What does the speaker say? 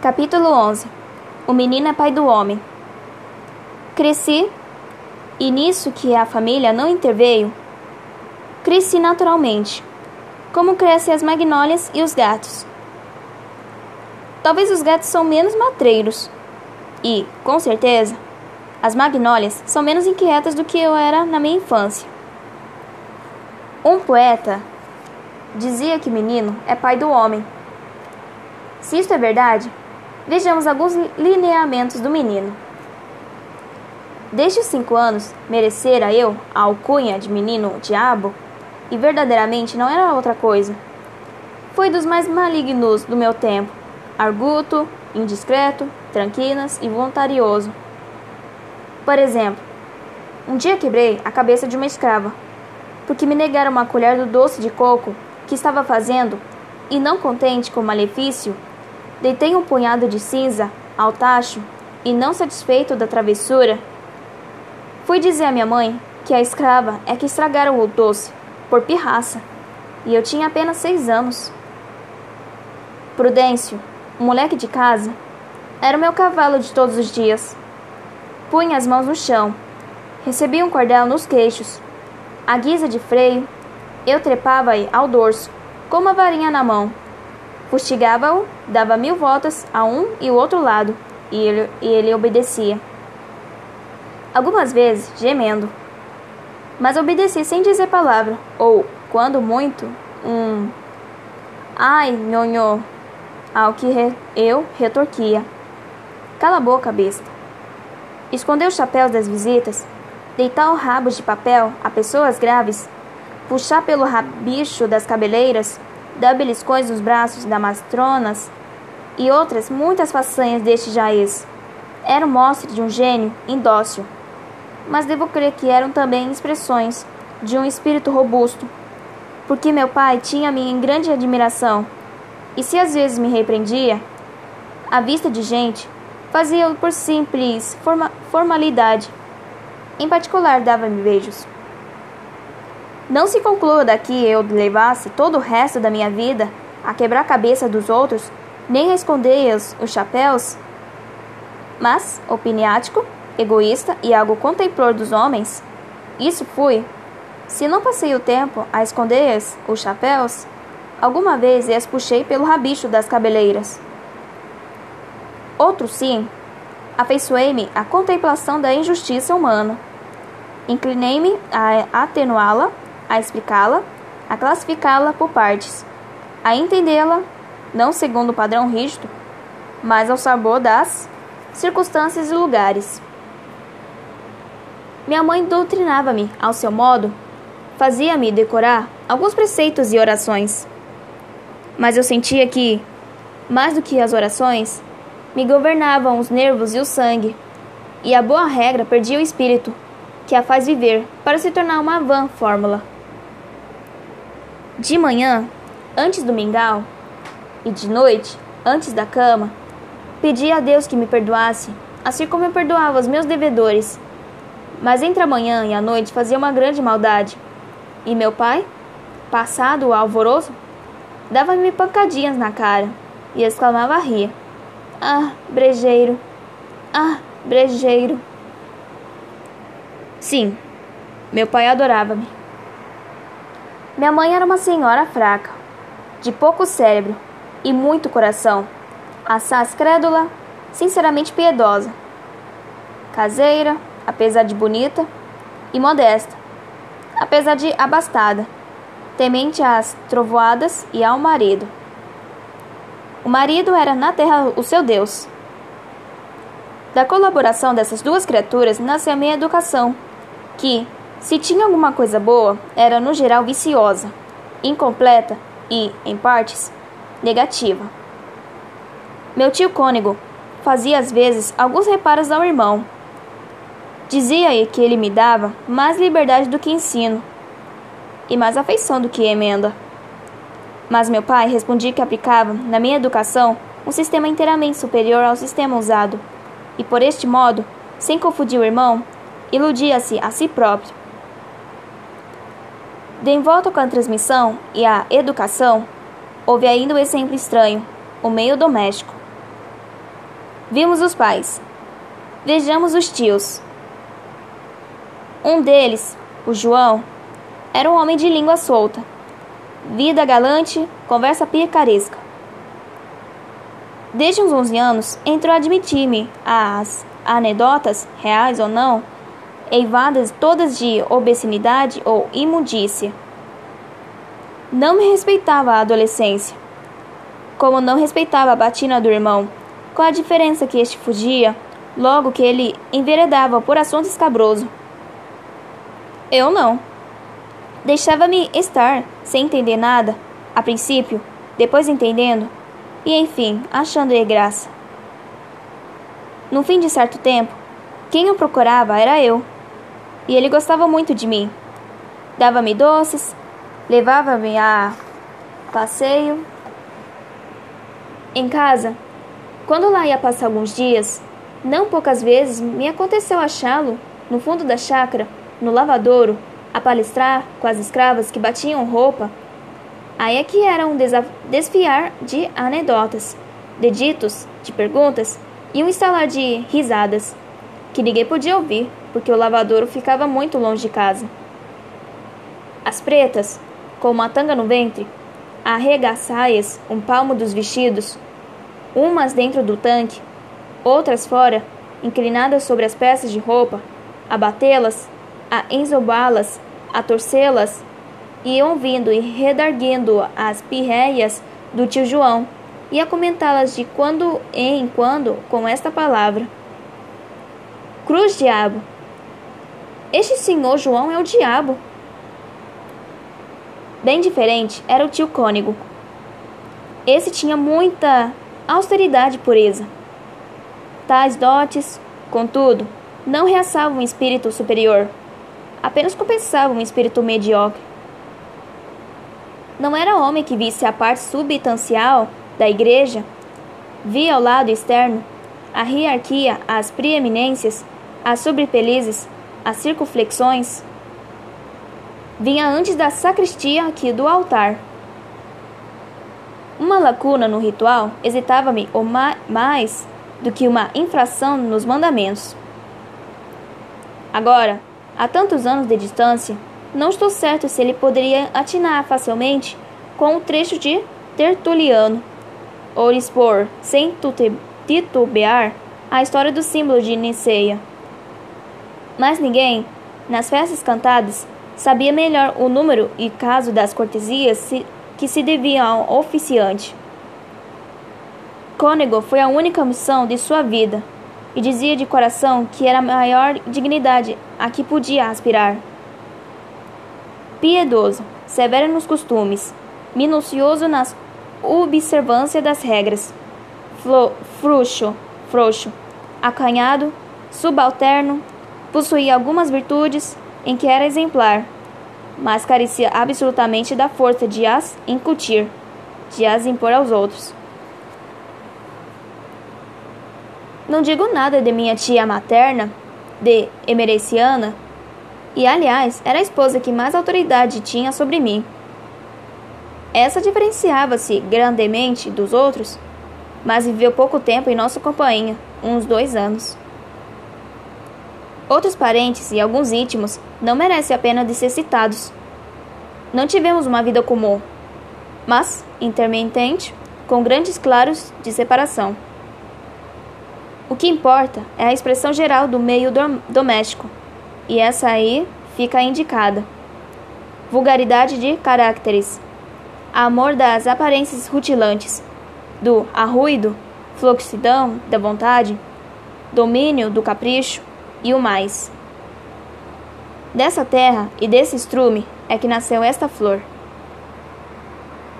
Capítulo 11 O menino é pai do homem. Cresci, e nisso que a família não interveio, cresci naturalmente, como crescem as magnólias e os gatos. Talvez os gatos são menos matreiros, e, com certeza, as magnólias são menos inquietas do que eu era na minha infância. Um poeta dizia que menino é pai do homem. Se isto é verdade, Vejamos alguns lineamentos do menino. Desde os cinco anos, merecera eu a alcunha de menino diabo, e verdadeiramente não era outra coisa. Foi dos mais malignos do meu tempo, arguto, indiscreto, tranquilas e voluntarioso. Por exemplo, um dia quebrei a cabeça de uma escrava, porque me negaram uma colher do doce de coco que estava fazendo, e não contente com o malefício, Deitei um punhado de cinza ao tacho e, não satisfeito da travessura, fui dizer à minha mãe que a escrava é que estragaram o doce, por pirraça, e eu tinha apenas seis anos. Prudêncio, um moleque de casa, era o meu cavalo de todos os dias. Punha as mãos no chão, recebi um cordel nos queixos. À guisa de freio, eu trepava ao dorso, com uma varinha na mão. Fustigava-o, dava mil voltas a um e o outro lado, e ele, e ele obedecia. Algumas vezes, gemendo. Mas obedecia sem dizer palavra, ou, quando muito, um ai, nhonhô, ao que re, eu retorquia. Cala a boca, besta. Esconder os chapéus das visitas, deitar o rabo de papel a pessoas graves, puxar pelo rabicho das cabeleiras, dá beliscões nos braços da mastronas e outras muitas façanhas deste jaez. Eram mostras de um gênio indócil, mas devo crer que eram também expressões de um espírito robusto, porque meu pai tinha-me em grande admiração, e se às vezes me repreendia, à vista de gente, fazia-o por simples forma formalidade. Em particular, dava-me beijos. Não se conclua daqui eu levasse todo o resto da minha vida a quebrar a cabeça dos outros, nem a esconder os, os chapéus, mas, opiniático, egoísta e algo contemplor dos homens, isso fui. Se não passei o tempo a esconder os chapéus, alguma vez as puxei pelo rabicho das cabeleiras. Outro sim, afeiçoei-me à contemplação da injustiça humana. Inclinei-me a atenuá-la a explicá-la, a classificá-la por partes, a entendê-la, não segundo o padrão rígido, mas ao sabor das circunstâncias e lugares. Minha mãe doutrinava-me ao seu modo, fazia-me decorar alguns preceitos e orações. Mas eu sentia que, mais do que as orações, me governavam os nervos e o sangue, e a boa regra perdia o espírito, que a faz viver, para se tornar uma vã fórmula. De manhã, antes do mingau, e de noite, antes da cama, pedi a Deus que me perdoasse, assim como eu perdoava os meus devedores. Mas entre a manhã e a noite fazia uma grande maldade. E meu pai, passado o alvoroço, dava-me pancadinhas na cara e exclamava a rir: Ah, brejeiro! Ah, brejeiro! Sim, meu pai adorava-me. Minha mãe era uma senhora fraca, de pouco cérebro e muito coração, assaz crédula, sinceramente piedosa, caseira, apesar de bonita, e modesta, apesar de abastada, temente às trovoadas e ao marido. O marido era na terra o seu Deus. Da colaboração dessas duas criaturas nasceu a minha educação, que, se tinha alguma coisa boa, era no geral viciosa, incompleta e, em partes, negativa. Meu tio cônego fazia às vezes alguns reparos ao irmão. Dizia que ele me dava mais liberdade do que ensino e mais afeição do que emenda. Mas meu pai respondia que aplicava, na minha educação, um sistema inteiramente superior ao sistema usado, e por este modo, sem confundir o irmão, iludia-se a si próprio de envolta com a transmissão e a educação, houve ainda um exemplo estranho, o meio doméstico. Vimos os pais. Vejamos os tios. Um deles, o João, era um homem de língua solta. Vida galante, conversa picaresca. Desde uns 11 anos, entrou a admitir-me as anedotas, reais ou não, eivadas todas de obesidade ou imundícia. Não me respeitava a adolescência, como não respeitava a batina do irmão, com a diferença que este fugia, logo que ele enveredava por assunto escabroso. Eu não. Deixava-me estar, sem entender nada, a princípio, depois entendendo, e enfim, achando-lhe graça. No fim de certo tempo, quem o procurava era eu, e ele gostava muito de mim. Dava-me doces, levava-me a passeio. Em casa, quando lá ia passar alguns dias, não poucas vezes me aconteceu achá-lo no fundo da chácara, no lavadouro, a palestrar com as escravas que batiam roupa Aí é que era um desfiar de anedotas, de ditos, de perguntas e um estalar de risadas, que ninguém podia ouvir, porque o lavadouro ficava muito longe de casa. As pretas, com uma tanga no ventre, arregaçaias um palmo dos vestidos, umas dentro do tanque, outras fora, inclinadas sobre as peças de roupa, a batê-las, a enzobá-las, a torcê-las e ouvindo e redarguendo as pirréias do tio João, e a comentá-las de quando em quando com esta palavra: Cruz diabo! Este senhor João é o diabo. Bem diferente era o tio Cônego. Esse tinha muita austeridade e pureza. Tais dotes, contudo, não reaçavam um espírito superior, apenas compensavam um espírito mediocre. Não era homem que visse a parte substancial da igreja, via ao lado externo a hierarquia, as preeminências, as sobrepelizes, as circunflexões. Vinha antes da sacristia que do altar. Uma lacuna no ritual hesitava-me mais do que uma infração nos mandamentos. Agora, há tantos anos de distância, não estou certo se ele poderia atinar facilmente com o trecho de Tertuliano, ou expor, sem titubear, a história do símbolo de Niceia. Mas ninguém, nas festas cantadas, sabia melhor o número e caso das cortesias que se deviam ao oficiante. Cônego foi a única missão de sua vida, e dizia de coração que era a maior dignidade a que podia aspirar piedoso, severo nos costumes, minucioso na observância das regras, frouxo, frouxo, acanhado, subalterno, possuía algumas virtudes em que era exemplar, mas carecia absolutamente da força de as incutir, de as impor aos outros. Não digo nada de minha tia materna, de Emereciana, e, aliás, era a esposa que mais autoridade tinha sobre mim. Essa diferenciava-se grandemente dos outros, mas viveu pouco tempo em nossa companhia, uns dois anos. Outros parentes e alguns íntimos não merecem a pena de ser citados. Não tivemos uma vida comum, mas intermitente, com grandes claros de separação. O que importa é a expressão geral do meio doméstico e essa aí fica indicada. Vulgaridade de caracteres. Amor das aparências rutilantes. Do arruido, fluxidão da vontade, domínio do capricho e o mais. Dessa terra e desse estrume é que nasceu esta flor.